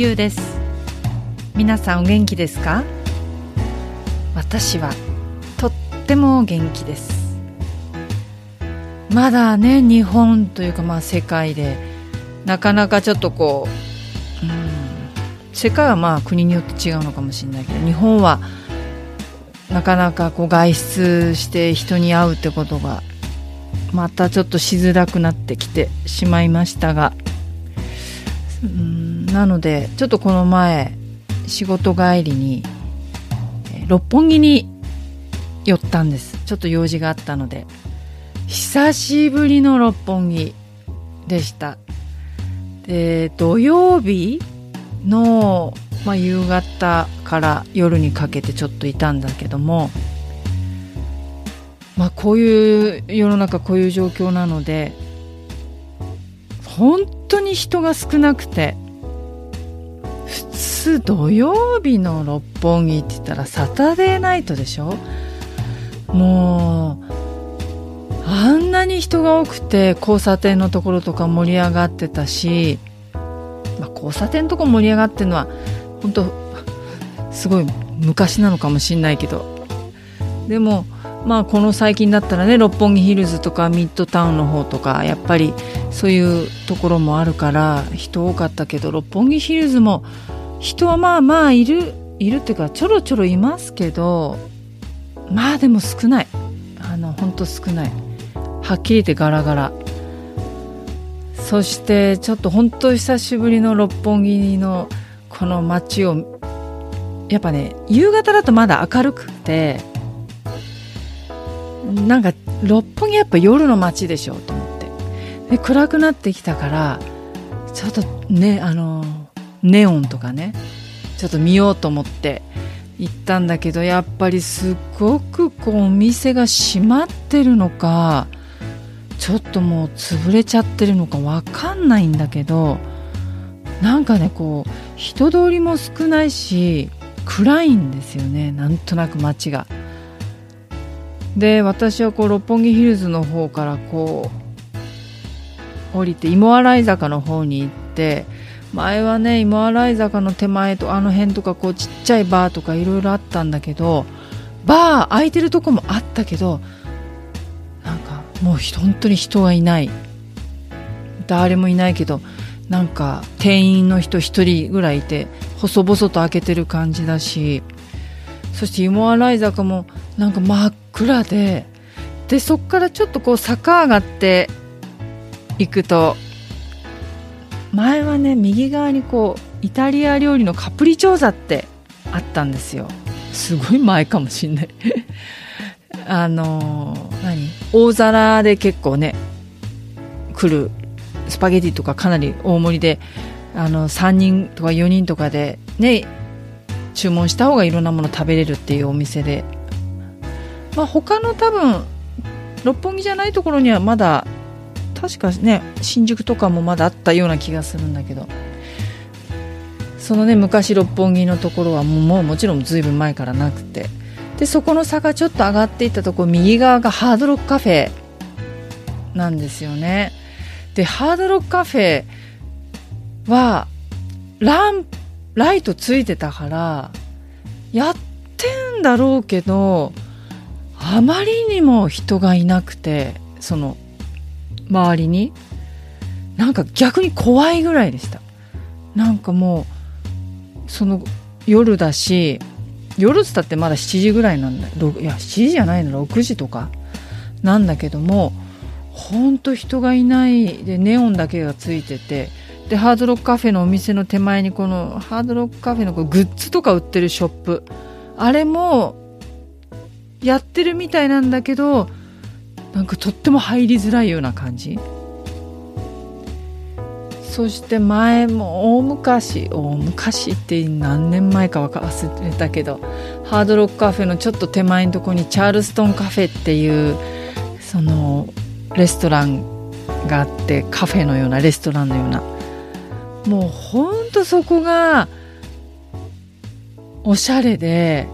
ゆうです。皆さんお元気ですか？私はとっても元気です。まだね日本というかまあ世界でなかなかちょっとこう、うん、世界はまあ国によって違うのかもしれないけど日本はなかなかこう外出して人に会うってことがまたちょっとしづらくなってきてしまいましたがうんなのでちょっとこの前仕事帰りに六本木に寄ったんです。ちょっと用事があったので。久しぶりの六本木でした。で土曜日の、まあ、夕方から夜にかけてちょっといたんだけどもまあこういう世の中こういう状況なので本当に人が少なくて普通土曜日の六本木って言ったらサタデーナイトでしょ？もうあんなに人が多くて交差点のところとか盛り上がってたし、まあ、交差点のとこ盛り上がってるのは本当すごい昔なのかもしんないけど。でもまあこの最近だったらね六本木ヒルズとかミッドタウンの方とかやっぱりそういうところもあるから人多かったけど六本木ヒルズも人はまあまあいるいるっていうかちょろちょろいますけどまあでも少ない。あの本当少ない。はっきり言ってガラガラ。そしてちょっと本当久しぶりの六本木のこの街をやっぱね夕方だとまだ明るくてなんか六本木やっぱ夜の街でしょと思って。で暗くなってきたからちょっとねあのネオンとかねちょっと見ようと思って行ったんだけどやっぱりすごくこうお店が閉まってるのかちょっともう潰れちゃってるのかわかんないんだけどなんかねこう人通りも少ないし暗いんですよねなんとなく街が。で私はこう六本木ヒルズの方からこう降りて芋洗坂の方に行って前はね芋洗坂の手前とあの辺とかこうちっちゃいバーとかいろいろあったんだけどバー空いてるとこもあったけどなんかもう本当に人がいない。誰もいないけどなんか店員の人1人ぐらいいて細々と開けてる感じだしそして芋洗坂もなんか真っ暗ででそこからちょっとこう坂上がっていくと前はね右側にこうイタリア料理のカプリチョーザってあったんですよ。すごい前かもしんない。あの、何？大皿で結構ね来るスパゲティとかかなり大盛りであの3人とか4人とかでね注文した方がいろんなもの食べれるっていうお店で、まあ、他の多分六本木じゃないところにはまだ確かね新宿とかもまだあったような気がするんだけど。そのね昔六本木のところはもうもちろんずいぶん前からなくて。でそこの坂ちょっと上がっていったとこ右側がハードロックカフェなんですよね。でハードロックカフェはランライトついてたからやってんだろうけどあまりにも人がいなくてその周りに。なんか逆に怖いぐらいでした。なんかもうその夜だし夜っつったってまだ7時ぐらいなんだ。いや7時じゃないの。6時とか。なんだけどもほんと人がいないでネオンだけがついてて。でハードロックカフェのお店の手前にこのハードロックカフェのこグッズとか売ってるショップ。あれもやってるみたいなんだけどなんかとっても入りづらいような感じ。そして前も大昔大昔って何年前か忘れたけどハードロックカフェのちょっと手前のとこにチャールストンカフェっていうそのレストランがあってカフェのようなレストランのような。もうほんとそこがおしゃれで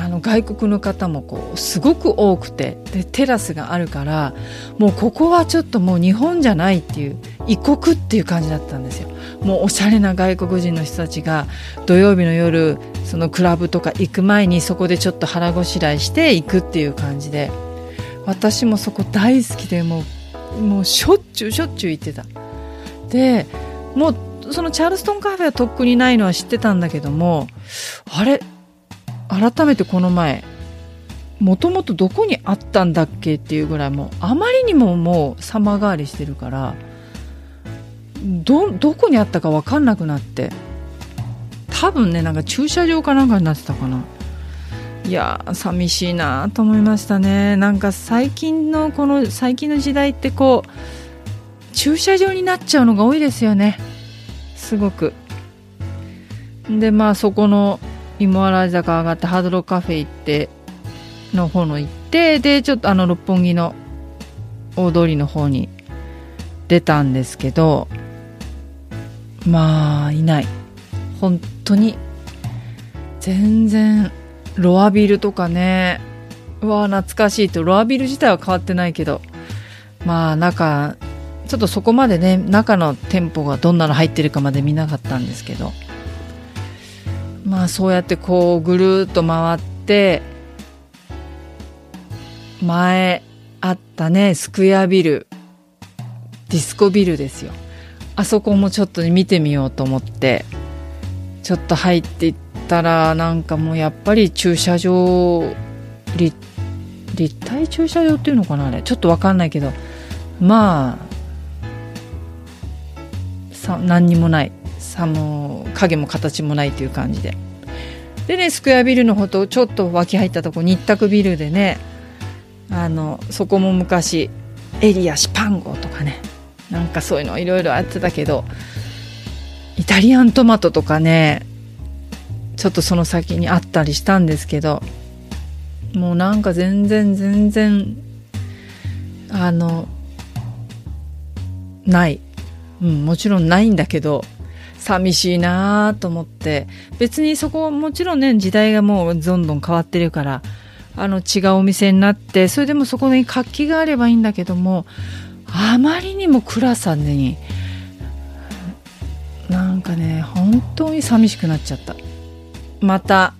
あの外国の方もこうすごく多くてでテラスがあるからもうここはちょっともう日本じゃないっていう異国っていう感じだったんですよ。もうおしゃれな外国人の人たちが土曜日の夜そのクラブとか行く前にそこでちょっと腹ごしらえして行くっていう感じで私もそこ大好きでもうもうしょっちゅうしょっちゅう行ってた。でもうそのチャールストンカフェはとっくにないのは知ってたんだけどもあれ改めてこの前もともとどこにあったんだっけっていうぐらいもうあまりにももう様変わりしてるからどどこにあったか分かんなくなって多分ねなんか駐車場かなんかになってたかな。いや寂しいなと思いましたね。なんか最近のこの最近の時代ってこう駐車場になっちゃうのが多いですよね。すごく。でまあそこの芋洗坂上がってハードロカフェ行っての方の行ってでちょっとあの六本木の大通りの方に出たんですけどまあいない。本当に全然ロアビルとかねうわ懐かしいと。ロアビル自体は変わってないけどまあ中ちょっとそこまでね中の店舗がどんなの入ってるかまで見なかったんですけど。まあそうやってこうぐるっと回って前あったねスクエアビルディスコビルですよ。あそこもちょっと見てみようと思ってちょっと入っていったらなんかもうやっぱり駐車場立体駐車場っていうのかなあれ。ちょっと分かんないけどまあさ何にもない。さも影も形もないという感じで。でねスクエアビルのほとちょっと脇入ったとこ日卓ビルでねあのそこも昔エリアシパンゴとかねなんかそういうのいろいろあってたけどイタリアントマトとかねちょっとその先にあったりしたんですけどもうなんか全然全然あのない、うん、もちろんないんだけど寂しいなと思って。別にそこもちろんね時代がもうどんどん変わってるからあの違うお店になってそれでもそこに活気があればいいんだけどもあまりにも暗さになんかね本当に寂しくなっちゃった。また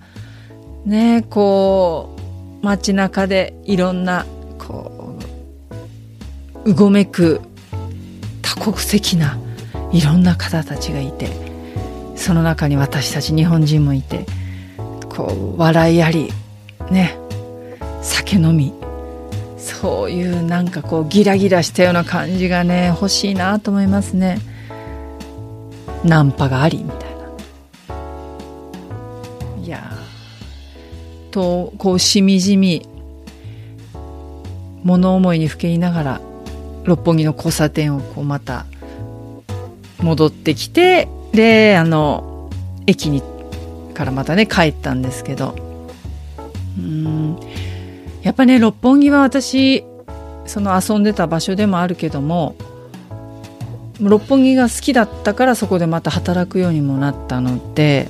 ねこう街中でいろんなこううごめく多国籍ないろんな方たちがいてその中に私たち日本人もいてこう笑いありね酒飲みそういうなんかこうギラギラしたような感じがね欲しいなと思いますね。ナンパがありみたいな。いやとこうしみじみ物思いにふけりながら六本木の交差点をこうまた戻ってきてであの駅にからまたね帰ったんですけど。うん。やっぱね六本木は私その遊んでた場所でもあるけども六本木が好きだったからそこでまた働くようにもなったので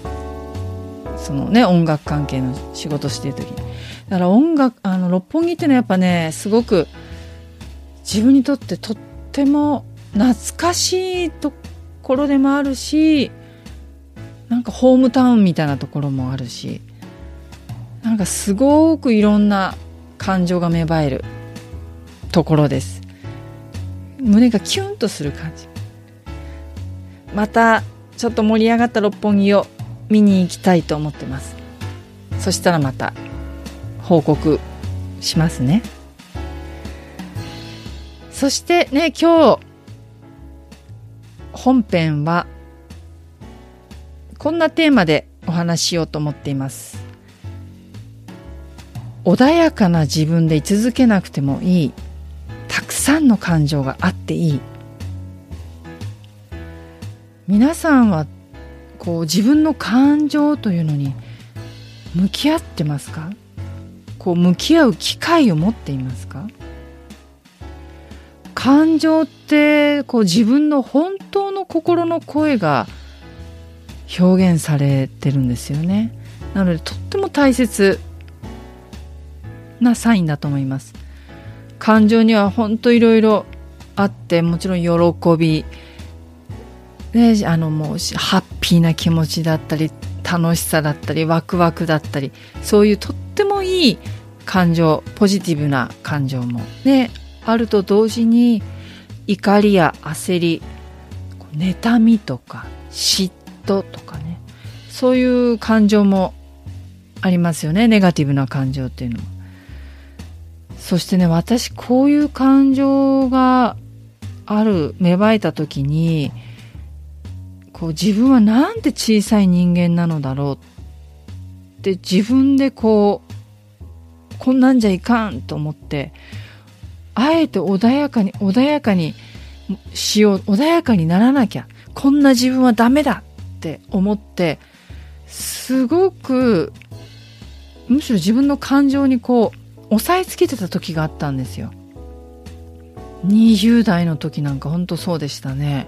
そのね音楽関係の仕事してる時に。だから音楽あの六本木っていうのはやっぱねすごく自分にとってとっても懐かしいところでもあるしなんかホームタウンみたいなところもあるしなんかすごくいろんな感情が芽生えるところです。胸がキュンとする感じ。またちょっと盛り上がった六本木を見に行きたいと思ってます。そしたらまた報告しますね。そしてね今日本編はこんなテーマでお話ししようと思っています。穏やかな自分で居続けなくてもいい。たくさんの感情があっていい。皆さんはこう自分の感情というのに向き合ってますか？こう向き合う機会を持っていますか？感情ってこう自分の本当の心の声が表現されてるんですよね。なのでとっても大切なサインだと思います。感情には本当いろいろあってもちろん喜び。であのもうハッピーな気持ちだったり楽しさだったりワクワクだったりそういうとってもいい感情ポジティブな感情もであると同時に怒りや焦り妬みとか嫉妬とかね。そういう感情もありますよね。ネガティブな感情っていうのもそしてね私こういう感情がある芽生えた時にこう自分はなんて小さい人間なのだろうって自分でこうこんなんじゃいかんと思ってあえて穏やかに穏やかにしよう穏やかにならなきゃこんな自分はダメだって思ってすごくむしろ自分の感情にこう押さえつけてた時があったんですよ。20代の時なんかほんとそうでしたね。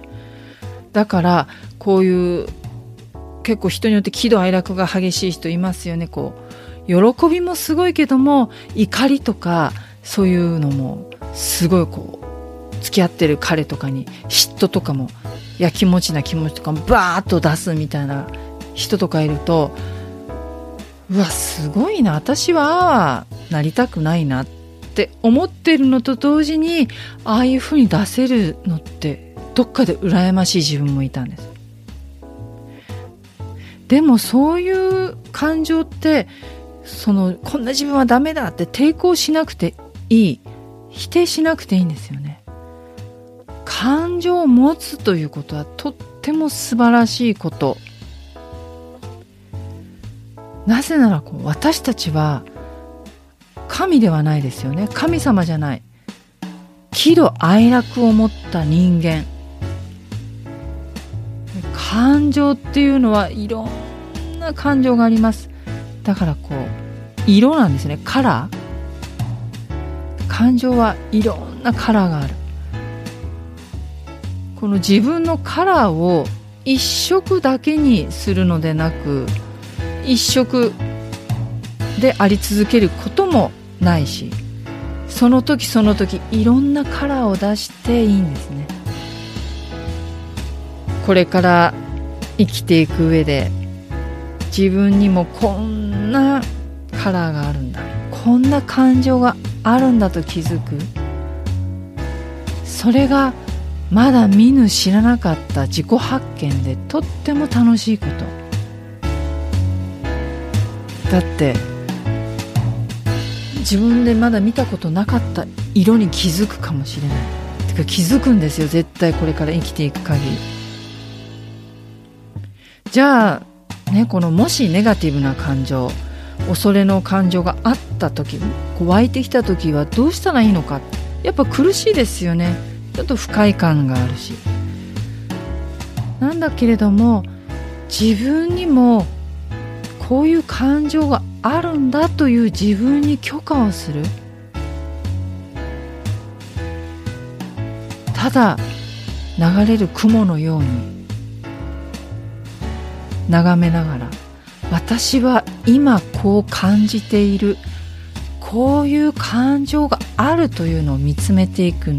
だからこういう結構人によって喜怒哀楽が激しい人いますよね。こう喜びもすごいけども怒りとかそういうのもすごいこう付き合ってる彼とかに嫉妬とかもやきもちな気持ちとかもバーッと出すみたいな人とかいるとうわすごいな私はなりたくないなって思ってるのと同時にああいうふうに出せるのってどっかで羨ましい自分もいたんです。でもそういう感情ってそのこんな自分はダメだって抵抗しなくていい。否定しなくていいんですよね。感情を持つということはとっても素晴らしいこと。なぜならこう私たちは神ではないですよね。神様じゃない。喜怒哀楽を持った人間。感情っていうのはいろんな感情があります。だからこう色なんですね。カラー。感情はいろんなカラーがある。この自分のカラーを一色だけにするのでなく一色であり続けることもないしその時その時いろんなカラーを出していいんですね。これから生きていく上で自分にもこんなカラーがあるんだ。こんな感情があるんだと気づく。それがまだ見ぬ知らなかった自己発見でとっても楽しいこと。だって自分でまだ見たことなかった色に気づくかもしれない。てか気づくんですよ。絶対これから生きていく限り。じゃあ、ね、このもしネガティブな感情恐れの感情があった時こう湧いてきた時はどうしたらいいのか。やっぱ苦しいですよね。ちょっと不快感があるし。なんだけれども自分にもこういう感情があるんだという自分に許可をする。ただ流れる雲のように眺めながら私は今こう感じている。こういう感情があるというのを見つめていく。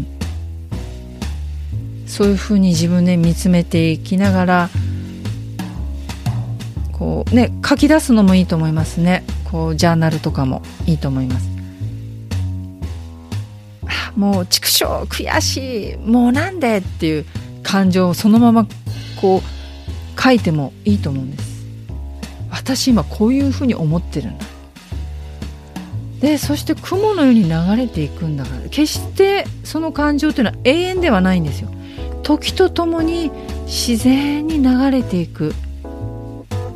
そういうふうに自分で見つめていきながらこうね書き出すのもいいと思いますね。こうジャーナルとかもいいと思います。もう畜生悔しい。もうなんでっていう感情をそのままこう書いてもいいと思うんです。私今こういうふうに思ってるんだでそして雲のように流れていくんだから決してその感情というのは永遠ではないんですよ。時とともに自然に流れていく。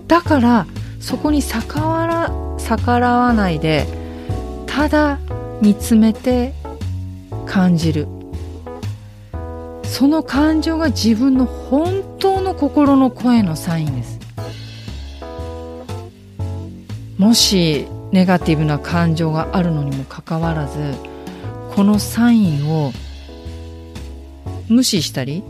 だからそこに逆ら逆らわないでただ見つめて感じる。その感情が自分の本当の心の声のサインです。もしネガティブな感情があるのにもかかわらずこのサインを無視したり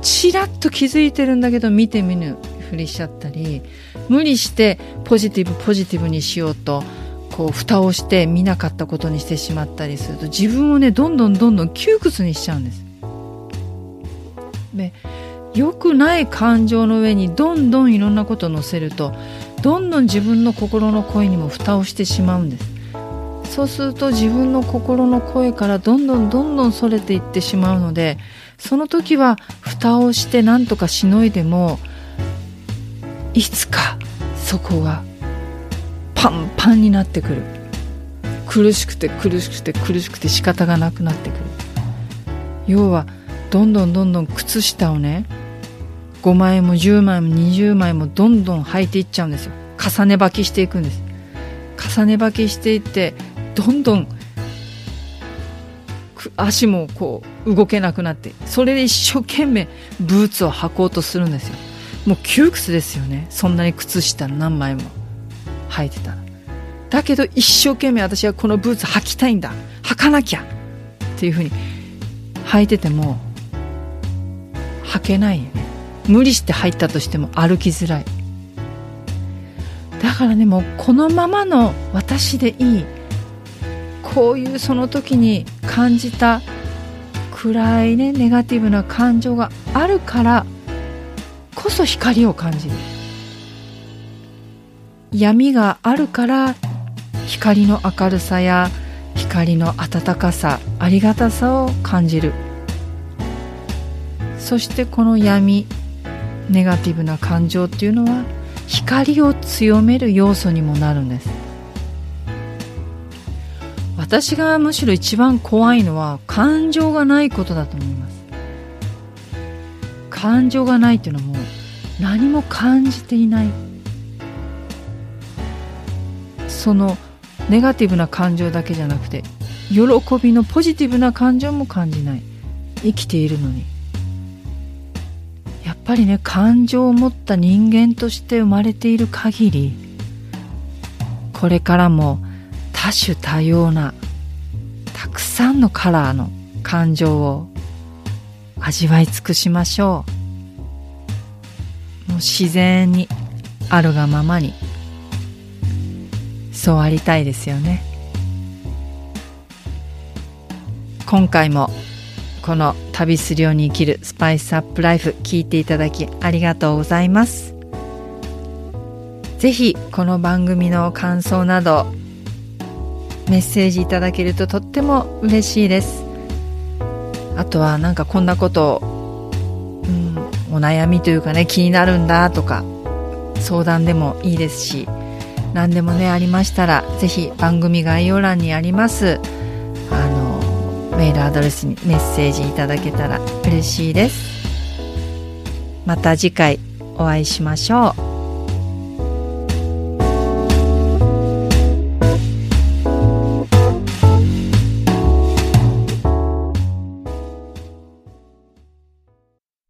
ちらっと気づいてるんだけど見て見ぬふりしちゃったり無理してポジティブポジティブにしようとこう蓋をして見なかったことにしてしまったりすると自分をねどんどんどんどん窮屈にしちゃうんです。で良くない感情の上にどんどんいろんなことを乗せるとどんどん自分の心の声にも蓋をしてしまうんです。そうすると自分の心の声からどんどんどんどんそれていってしまうのでその時は蓋をして何とかしのいでもいつかそこがパンパンになってくる。苦しくて苦しくて苦しくて仕方がなくなってくる。要はどんどんどんどん靴下をね5枚も10枚も20枚もどんどん履いていっちゃうんですよ。重ね履きしていくんです。重ね履きしていってどんどん足もこう動けなくなってそれで一生懸命ブーツを履こうとするんですよ。もう窮屈ですよね。そんなに靴下何枚も履いてたら。だけど一生懸命私はこのブーツ履きたいんだ。履かなきゃっていうふうに履いてても履けないよね。無理して入ったとしても歩きづらい。だからねもうこのままの私でいい。こういうその時に感じた暗いねネガティブな感情があるからこそ光を感じる。闇があるから光の明るさや光の温かさありがたさを感じる。そしてこの闇ネガティブな感情っていうのは光を強める要素にもなるんです。私がむしろ一番怖いのは感情がないことだと思います。感情がないっていうのも何も感じていない。そのネガティブな感情だけじゃなくて喜びのポジティブな感情も感じない。生きているのに。ぱりね感情を持った人間として生まれている限りこれからも多種多様なたくさんのカラーの感情を味わい尽くしましょう。もう自然にあるがままにそうありたいですよね。今回もこの旅するように生きるスパイスアップライフ聞いていただきありがとうございます。ぜひこの番組の感想などメッセージいただけるととっても嬉しいです。あとはなんかこんなことうん、お悩みというかね気になるんだとか相談でもいいですし何でもねありましたらぜひ番組概要欄にありますメールアドレスにメッセージいただけたら嬉しいです。また次回お会いしましょう。